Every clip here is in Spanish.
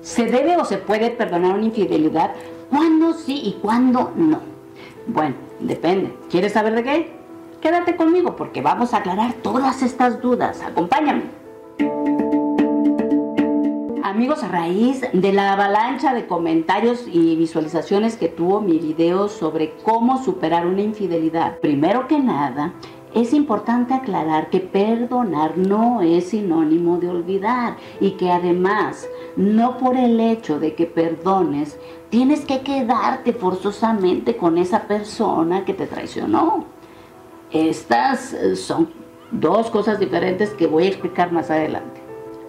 ¿Se debe o se puede perdonar una infidelidad? ¿Cuándo sí y cuándo no? Bueno, depende. ¿Quieres saber de qué? Quédate conmigo porque vamos a aclarar todas estas dudas. Acompáñame. Amigos, a raíz de la avalancha de comentarios y visualizaciones que tuvo mi video sobre cómo superar una infidelidad, primero que nada, es importante aclarar que perdonar no es sinónimo de olvidar y que además no por el hecho de que perdones tienes que quedarte forzosamente con esa persona que te traicionó. Estas eh, son dos cosas diferentes que voy a explicar más adelante.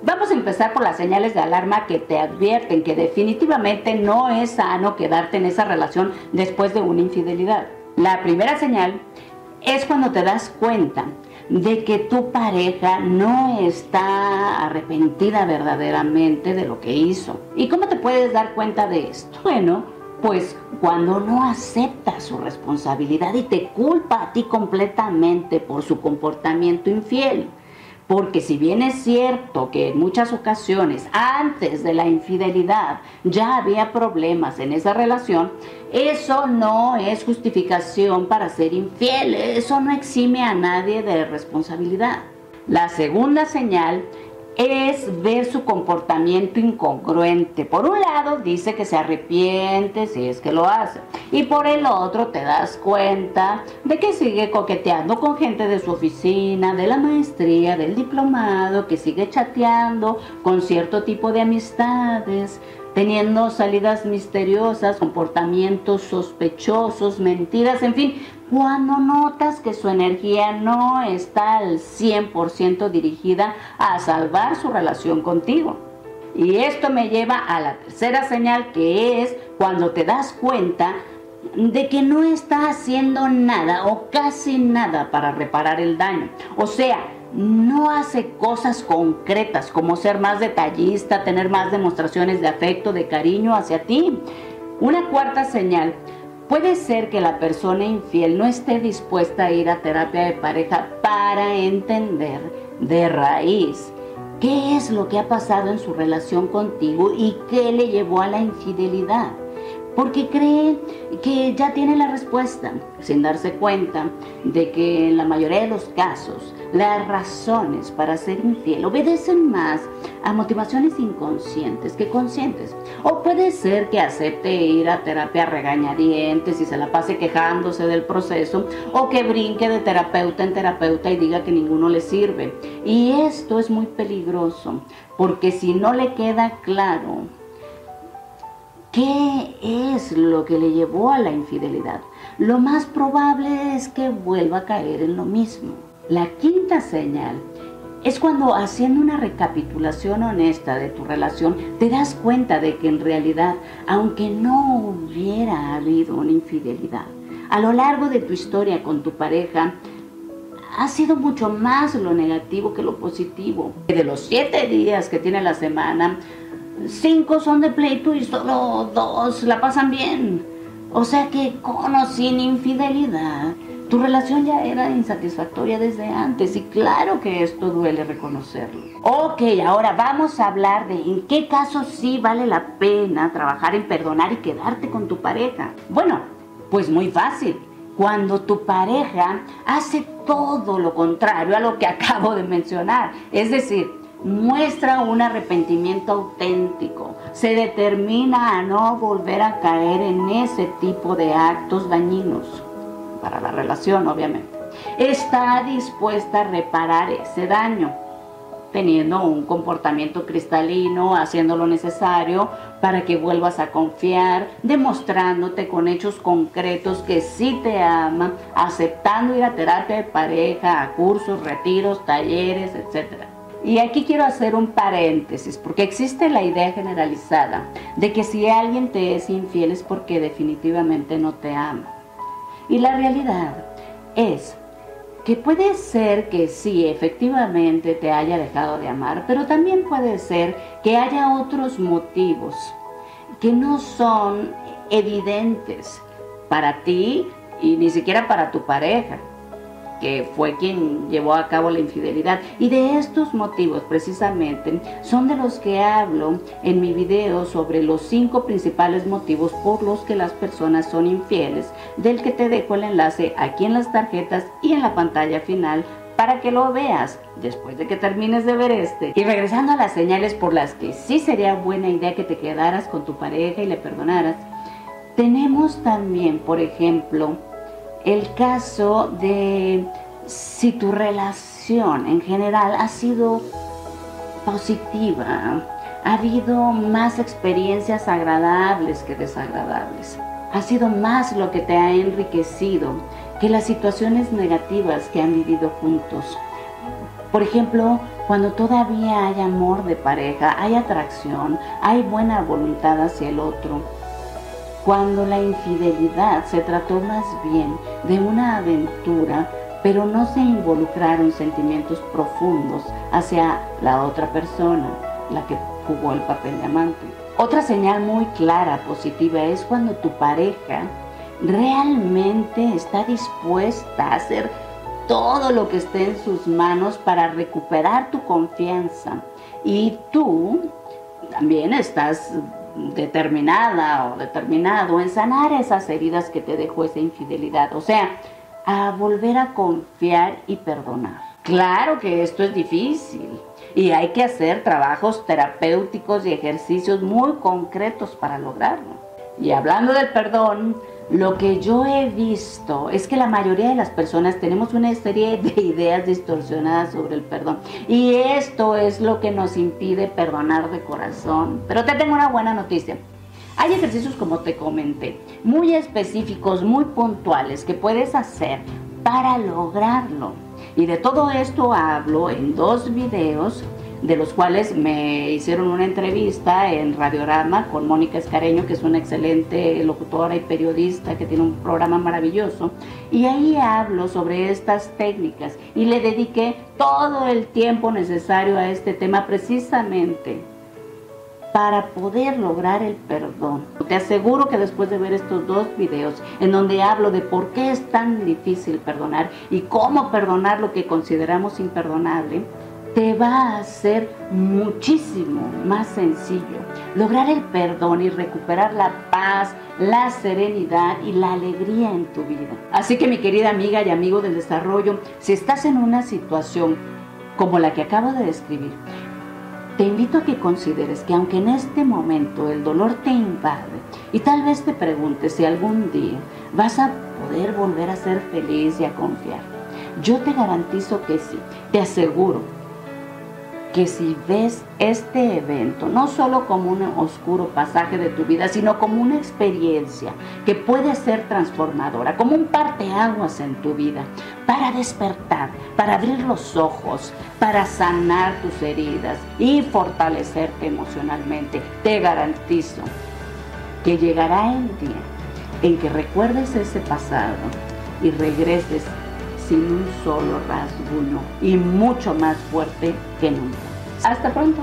Vamos a empezar por las señales de alarma que te advierten que definitivamente no es sano quedarte en esa relación después de una infidelidad. La primera señal es cuando te das cuenta de que tu pareja no está arrepentida verdaderamente de lo que hizo. ¿Y cómo te puedes dar cuenta de esto? Bueno, pues cuando no acepta su responsabilidad y te culpa a ti completamente por su comportamiento infiel. Porque si bien es cierto que en muchas ocasiones antes de la infidelidad ya había problemas en esa relación, eso no es justificación para ser infiel, eso no exime a nadie de responsabilidad. La segunda señal es ver su comportamiento incongruente. Por un lado dice que se arrepiente si es que lo hace y por el otro te das cuenta de que sigue coqueteando con gente de su oficina, de la maestría, del diplomado, que sigue chateando con cierto tipo de amistades, teniendo salidas misteriosas, comportamientos sospechosos, mentiras, en fin, cuando notas que su energía no está al 100% dirigida a salvar su relación contigo. Y esto me lleva a la tercera señal que es cuando te das cuenta de que no está haciendo nada o casi nada para reparar el daño. O sea, no hace cosas concretas como ser más detallista, tener más demostraciones de afecto, de cariño hacia ti. Una cuarta señal Puede ser que la persona infiel no esté dispuesta a ir a terapia de pareja para entender de raíz qué es lo que ha pasado en su relación contigo y qué le llevó a la infidelidad porque cree que ya tiene la respuesta, sin darse cuenta de que en la mayoría de los casos las razones para ser infiel obedecen más a motivaciones inconscientes que conscientes. O puede ser que acepte ir a terapia regañadientes y se la pase quejándose del proceso, o que brinque de terapeuta en terapeuta y diga que ninguno le sirve. Y esto es muy peligroso, porque si no le queda claro ¿Qué es lo que le llevó a la infidelidad? Lo más probable es que vuelva a caer en lo mismo. La quinta señal es cuando haciendo una recapitulación honesta de tu relación te das cuenta de que en realidad, aunque no hubiera habido una infidelidad, a lo largo de tu historia con tu pareja, ha sido mucho más lo negativo que lo positivo. De los siete días que tiene la semana, cinco son de pleito y solo dos la pasan bien. O sea que con o sin infidelidad, tu relación ya era insatisfactoria desde antes y claro que esto duele reconocerlo. Ok, ahora vamos a hablar de en qué casos sí vale la pena trabajar en perdonar y quedarte con tu pareja. Bueno, pues muy fácil. Cuando tu pareja hace todo lo contrario a lo que acabo de mencionar. Es decir, muestra un arrepentimiento auténtico, se determina a no volver a caer en ese tipo de actos dañinos, para la relación obviamente, está dispuesta a reparar ese daño, teniendo un comportamiento cristalino, haciendo lo necesario para que vuelvas a confiar, demostrándote con hechos concretos que sí te ama, aceptando ir a terapia de pareja, a cursos, retiros, talleres, etcétera. Y aquí quiero hacer un paréntesis, porque existe la idea generalizada de que si alguien te es infiel es porque definitivamente no te ama. Y la realidad es que puede ser que sí, efectivamente te haya dejado de amar, pero también puede ser que haya otros motivos que no son evidentes para ti y ni siquiera para tu pareja que fue quien llevó a cabo la infidelidad. Y de estos motivos precisamente son de los que hablo en mi video sobre los cinco principales motivos por los que las personas son infieles, del que te dejo el enlace aquí en las tarjetas y en la pantalla final para que lo veas después de que termines de ver este. Y regresando a las señales por las que sí sería buena idea que te quedaras con tu pareja y le perdonaras, tenemos también, por ejemplo, el caso de si tu relación en general ha sido positiva, ha habido más experiencias agradables que desagradables, ha sido más lo que te ha enriquecido que las situaciones negativas que han vivido juntos. Por ejemplo, cuando todavía hay amor de pareja, hay atracción, hay buena voluntad hacia el otro, cuando la infidelidad se trató más bien de una aventura, pero no se involucraron sentimientos profundos hacia la otra persona, la que jugó el papel de amante. Otra señal muy clara, positiva, es cuando tu pareja realmente está dispuesta a hacer todo lo que esté en sus manos para recuperar tu confianza. Y tú también estás determinada o determinado en sanar esas heridas que te dejó esa infidelidad. O sea, a volver a confiar y perdonar. Claro que esto es difícil y hay que hacer trabajos terapéuticos y ejercicios muy concretos para lograrlo. Y hablando del perdón, lo que yo he visto es que la mayoría de las personas tenemos una serie de ideas distorsionadas sobre el perdón. Y esto es lo que nos impide perdonar de corazón. Pero te tengo una buena noticia. Hay ejercicios, como te comenté, muy específicos, muy puntuales que puedes hacer para lograrlo. Y de todo esto hablo en dos videos de los cuales me hicieron una entrevista en Radiorama con Mónica Escareño, que es una excelente locutora y periodista que tiene un programa maravilloso. Y ahí hablo sobre estas técnicas y le dediqué todo el tiempo necesario a este tema precisamente para poder lograr el perdón. Te aseguro que después de ver estos dos videos en donde hablo de por qué es tan difícil perdonar y cómo perdonar lo que consideramos imperdonable, te va a hacer muchísimo más sencillo lograr el perdón y recuperar la paz, la serenidad y la alegría en tu vida. Así que mi querida amiga y amigo del desarrollo, si estás en una situación como la que acabo de describir, te invito a que consideres que aunque en este momento el dolor te invade y tal vez te preguntes si algún día vas a poder volver a ser feliz y a confiar, yo te garantizo que sí, te aseguro que si ves este evento no solo como un oscuro pasaje de tu vida, sino como una experiencia que puede ser transformadora, como un parteaguas en tu vida, para despertar, para abrir los ojos, para sanar tus heridas y fortalecerte emocionalmente, te garantizo que llegará el día en que recuerdes ese pasado y regreses sin un solo rasguño y mucho más fuerte que nunca. Hasta pronto.